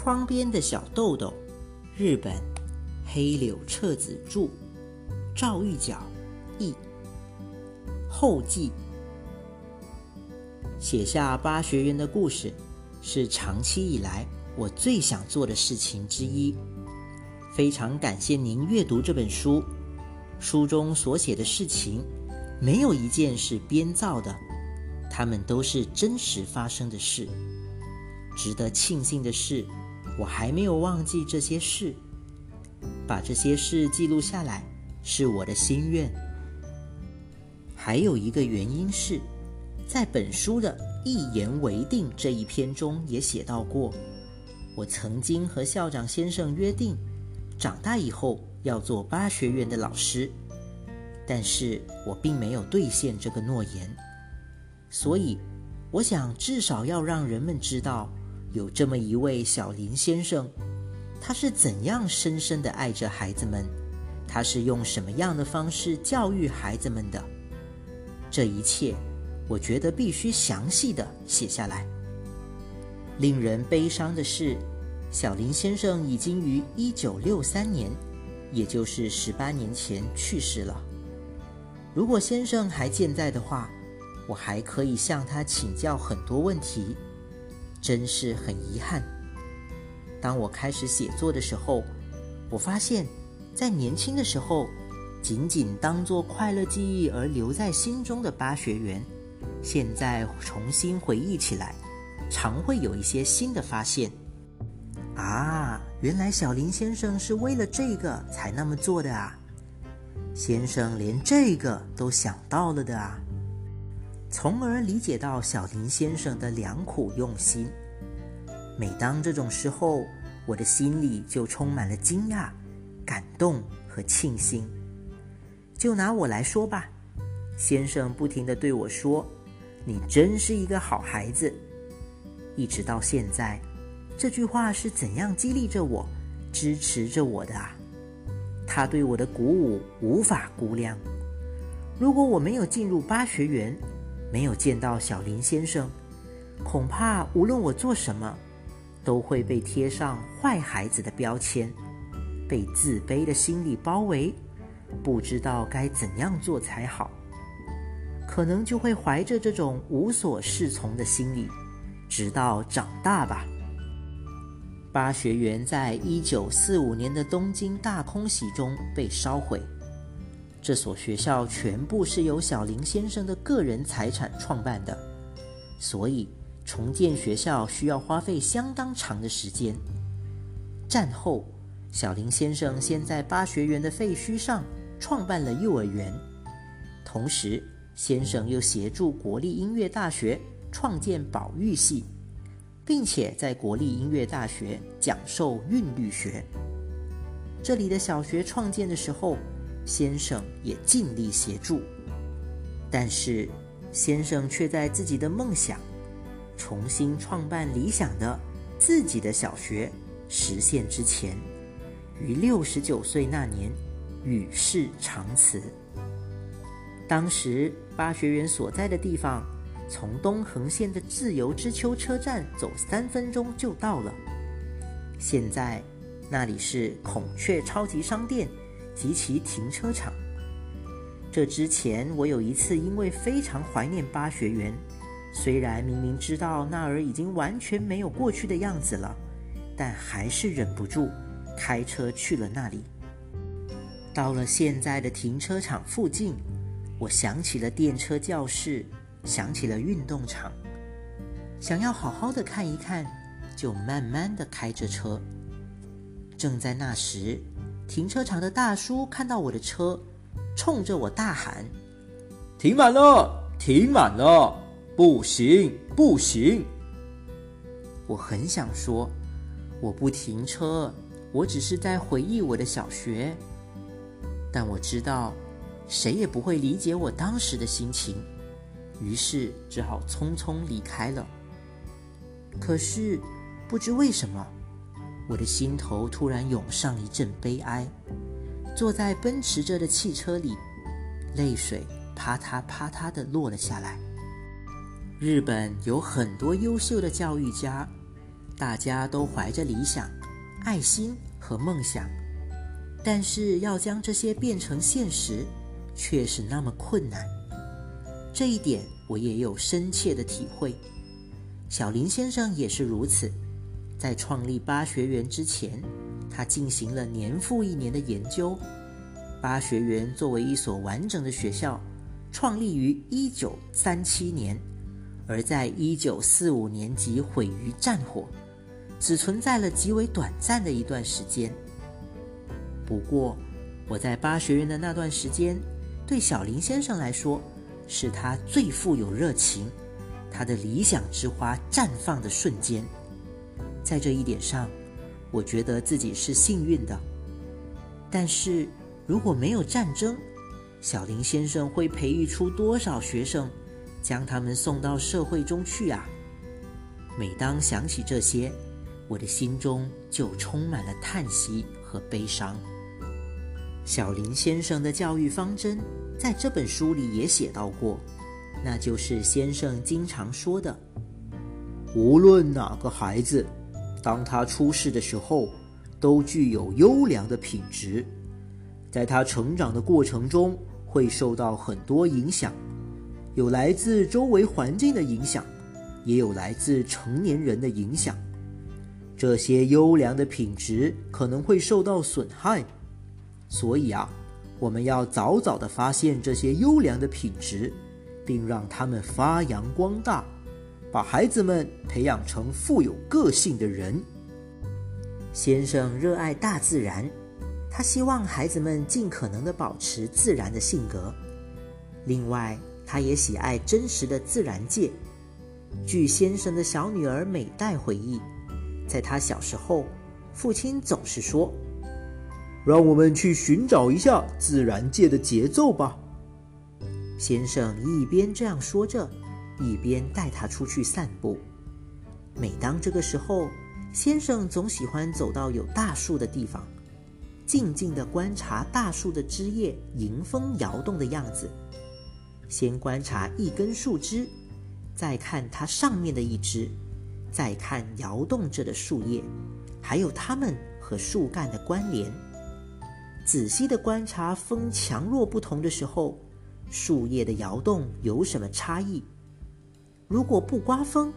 窗边的小豆豆，日本，黑柳彻子著，赵玉角译。后记。写下八学园的故事，是长期以来我最想做的事情之一。非常感谢您阅读这本书，书中所写的事情，没有一件是编造的，它们都是真实发生的事。值得庆幸的是，我还没有忘记这些事，把这些事记录下来是我的心愿。还有一个原因是。在本书的一言为定这一篇中也写到过，我曾经和校长先生约定，长大以后要做八学院的老师，但是我并没有兑现这个诺言。所以，我想至少要让人们知道，有这么一位小林先生，他是怎样深深的爱着孩子们，他是用什么样的方式教育孩子们的，这一切。我觉得必须详细的写下来。令人悲伤的是，小林先生已经于一九六三年，也就是十八年前去世了。如果先生还健在的话，我还可以向他请教很多问题，真是很遗憾。当我开始写作的时候，我发现，在年轻的时候，仅仅当做快乐记忆而留在心中的八学园。现在重新回忆起来，常会有一些新的发现。啊，原来小林先生是为了这个才那么做的啊！先生连这个都想到了的啊！从而理解到小林先生的良苦用心。每当这种时候，我的心里就充满了惊讶、感动和庆幸。就拿我来说吧，先生不停地对我说。你真是一个好孩子，一直到现在，这句话是怎样激励着我、支持着我的啊？他对我的鼓舞无法估量。如果我没有进入八学园，没有见到小林先生，恐怕无论我做什么，都会被贴上坏孩子的标签，被自卑的心理包围，不知道该怎样做才好。可能就会怀着这种无所适从的心理，直到长大吧。八学园在一九四五年的东京大空袭中被烧毁，这所学校全部是由小林先生的个人财产创办的，所以重建学校需要花费相当长的时间。战后，小林先生先在八学园的废墟上创办了幼儿园，同时。先生又协助国立音乐大学创建保育系，并且在国立音乐大学讲授韵律学。这里的小学创建的时候，先生也尽力协助。但是，先生却在自己的梦想重新创办理想的自己的小学实现之前，于六十九岁那年与世长辞。当时八学园所在的地方，从东横线的自由之丘车站走三分钟就到了。现在那里是孔雀超级商店及其停车场。这之前我有一次因为非常怀念八学园，虽然明明知道那儿已经完全没有过去的样子了，但还是忍不住开车去了那里。到了现在的停车场附近。我想起了电车教室，想起了运动场，想要好好的看一看，就慢慢的开着车。正在那时，停车场的大叔看到我的车，冲着我大喊：“停满了，停满了，不行，不行！”我很想说，我不停车，我只是在回忆我的小学，但我知道。谁也不会理解我当时的心情，于是只好匆匆离开了。可是，不知为什么，我的心头突然涌上一阵悲哀。坐在奔驰着的汽车里，泪水啪嗒啪嗒的落了下来。日本有很多优秀的教育家，大家都怀着理想、爱心和梦想，但是要将这些变成现实，却是那么困难。这一点我也有深切的体会。小林先生也是如此。在创立巴学园之前，他进行了年复一年的研究。巴学园作为一所完整的学校，创立于一九三七年，而在一九四五年即毁于战火。只存在了极为短暂的一段时间。不过，我在巴学园的那段时间，对小林先生来说，是他最富有热情、他的理想之花绽放的瞬间。在这一点上，我觉得自己是幸运的。但是，如果没有战争，小林先生会培育出多少学生，将他们送到社会中去啊？每当想起这些，我的心中就充满了叹息和悲伤。小林先生的教育方针在这本书里也写到过，那就是先生经常说的：“无论哪个孩子，当他出世的时候，都具有优良的品质，在他成长的过程中会受到很多影响，有来自周围环境的影响，也有来自成年人的影响。”这些优良的品质可能会受到损害，所以啊，我们要早早的发现这些优良的品质，并让他们发扬光大，把孩子们培养成富有个性的人。先生热爱大自然，他希望孩子们尽可能的保持自然的性格。另外，他也喜爱真实的自然界。据先生的小女儿美代回忆。在她小时候，父亲总是说：“让我们去寻找一下自然界的节奏吧。”先生一边这样说着，一边带他出去散步。每当这个时候，先生总喜欢走到有大树的地方，静静地观察大树的枝叶迎风摇动的样子。先观察一根树枝，再看它上面的一枝。再看摇动着的树叶，还有它们和树干的关联。仔细的观察风强弱不同的时候，树叶的摇动有什么差异？如果不刮风，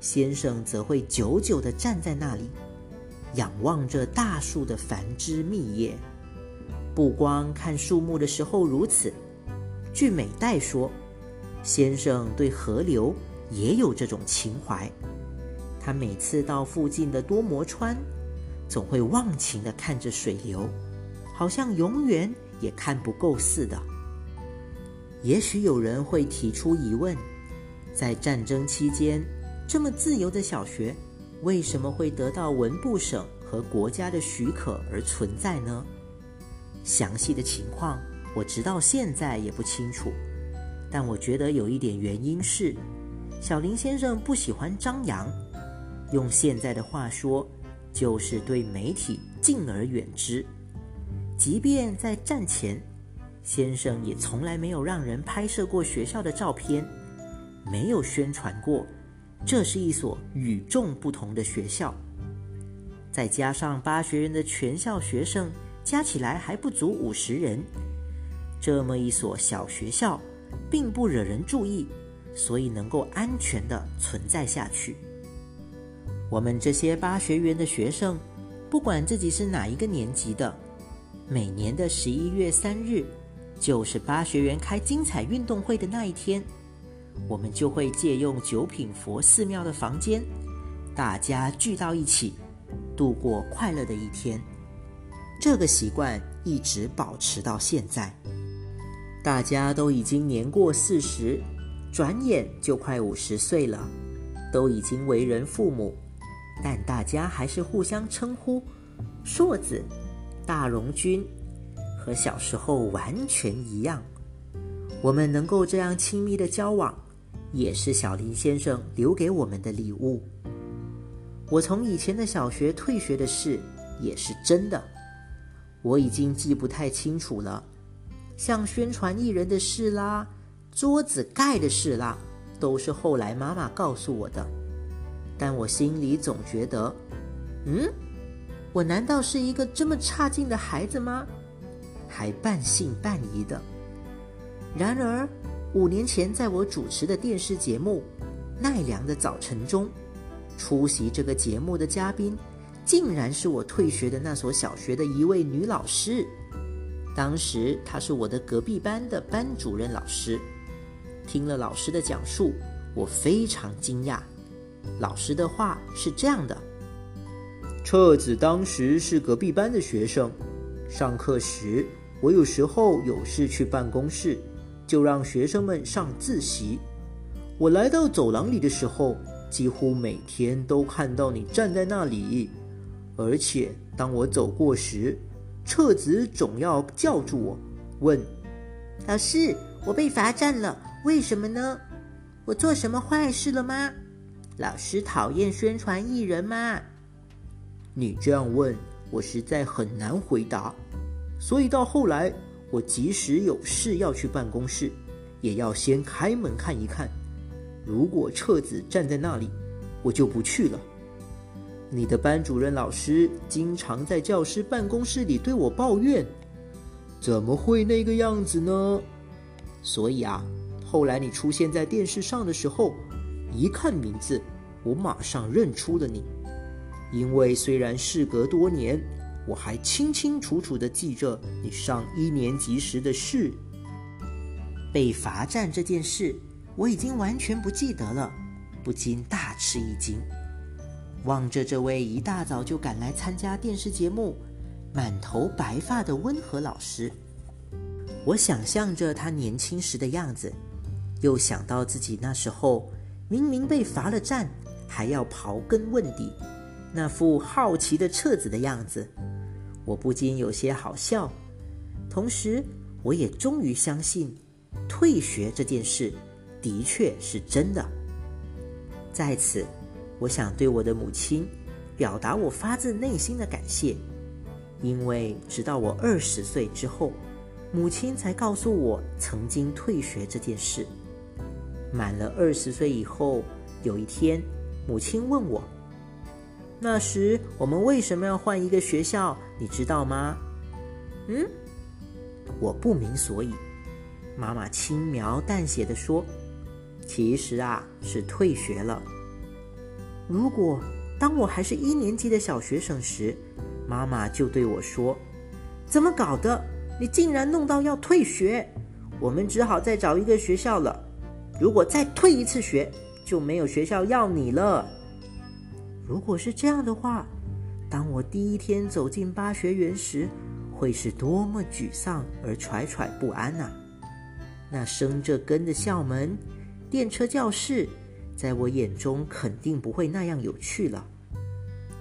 先生则会久久地站在那里，仰望着大树的繁枝密叶。不光看树木的时候如此，据美代说，先生对河流也有这种情怀。他每次到附近的多摩川，总会忘情地看着水流，好像永远也看不够似的。也许有人会提出疑问：在战争期间，这么自由的小学，为什么会得到文部省和国家的许可而存在呢？详细的情况我直到现在也不清楚，但我觉得有一点原因是，小林先生不喜欢张扬。用现在的话说，就是对媒体敬而远之。即便在战前，先生也从来没有让人拍摄过学校的照片，没有宣传过这是一所与众不同的学校。再加上八学院的全校学生加起来还不足五十人，这么一所小学校，并不惹人注意，所以能够安全的存在下去。我们这些八学园的学生，不管自己是哪一个年级的，每年的十一月三日，就是八学园开精彩运动会的那一天，我们就会借用九品佛寺庙的房间，大家聚到一起，度过快乐的一天。这个习惯一直保持到现在。大家都已经年过四十，转眼就快五十岁了，都已经为人父母。但大家还是互相称呼“硕子”“大荣君”，和小时候完全一样。我们能够这样亲密的交往，也是小林先生留给我们的礼物。我从以前的小学退学的事也是真的，我已经记不太清楚了。像宣传艺人的事啦，桌子盖的事啦，都是后来妈妈告诉我的。但我心里总觉得，嗯，我难道是一个这么差劲的孩子吗？还半信半疑的。然而，五年前在我主持的电视节目《奈良的早晨》中，出席这个节目的嘉宾，竟然是我退学的那所小学的一位女老师。当时她是我的隔壁班的班主任老师。听了老师的讲述，我非常惊讶。老师的话是这样的：彻子当时是隔壁班的学生，上课时我有时候有事去办公室，就让学生们上自习。我来到走廊里的时候，几乎每天都看到你站在那里，而且当我走过时，彻子总要叫住我，问：“老师，我被罚站了，为什么呢？我做什么坏事了吗？老师讨厌宣传艺人吗？”你这样问我，实在很难回答。所以到后来，我即使有事要去办公室，也要先开门看一看。如果彻子站在那里，我就不去了。你的班主任老师经常在教师办公室里对我抱怨：“怎么会那个样子呢？”所以啊，后来你出现在电视上的时候，一看名字，我马上认出了你。因为虽然事隔多年，我还清清楚楚地记着你上一年级时的事。被罚站这件事。我已经完全不记得了，不禁大吃一惊，望着这位一大早就赶来参加电视节目、满头白发的温和老师，我想象着他年轻时的样子，又想到自己那时候明明被罚了站，还要刨根问底，那副好奇的彻子的样子，我不禁有些好笑，同时我也终于相信退学这件事。的确是真的。在此，我想对我的母亲表达我发自内心的感谢，因为直到我二十岁之后，母亲才告诉我曾经退学这件事。满了二十岁以后，有一天，母亲问我：“那时我们为什么要换一个学校？你知道吗？”嗯，我不明所以。妈妈轻描淡写的说。其实啊，是退学了。如果当我还是一年级的小学生时，妈妈就对我说：“怎么搞的？你竟然弄到要退学？我们只好再找一个学校了。如果再退一次学，就没有学校要你了。”如果是这样的话，当我第一天走进八学园时，会是多么沮丧而惴惴不安呐！那生着根的校门。电车教室，在我眼中肯定不会那样有趣了。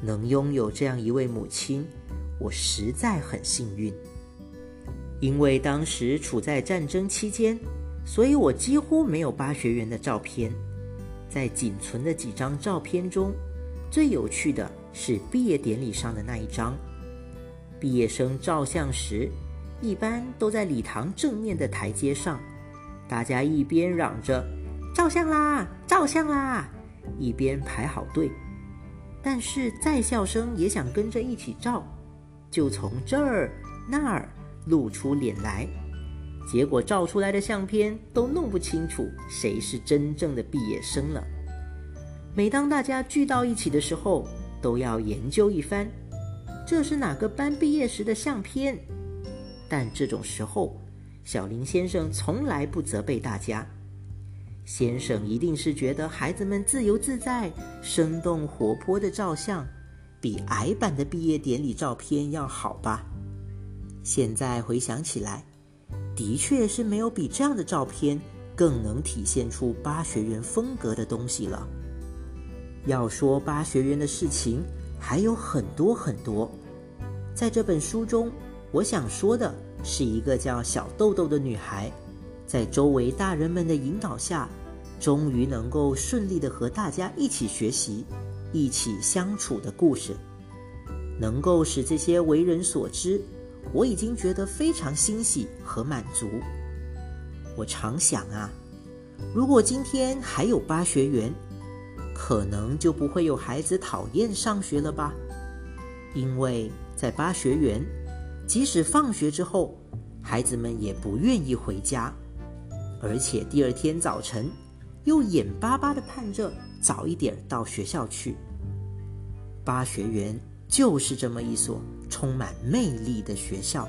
能拥有这样一位母亲，我实在很幸运。因为当时处在战争期间，所以我几乎没有巴学园的照片。在仅存的几张照片中，最有趣的是毕业典礼上的那一张。毕业生照相时，一般都在礼堂正面的台阶上，大家一边嚷着。照相啦，照相啦！一边排好队，但是在校生也想跟着一起照，就从这儿那儿露出脸来，结果照出来的相片都弄不清楚谁是真正的毕业生了。每当大家聚到一起的时候，都要研究一番，这是哪个班毕业时的相片？但这种时候，小林先生从来不责备大家。先生一定是觉得孩子们自由自在、生动活泼的照相，比矮版的毕业典礼照片要好吧？现在回想起来，的确是没有比这样的照片更能体现出八学园风格的东西了。要说八学园的事情，还有很多很多。在这本书中，我想说的是一个叫小豆豆的女孩。在周围大人们的引导下，终于能够顺利的和大家一起学习、一起相处的故事，能够使这些为人所知，我已经觉得非常欣喜和满足。我常想啊，如果今天还有八学园，可能就不会有孩子讨厌上学了吧？因为在巴学园，即使放学之后，孩子们也不愿意回家，而且第二天早晨又眼巴巴的盼着早一点到学校去。巴学园就是这么一所充满魅力的学校。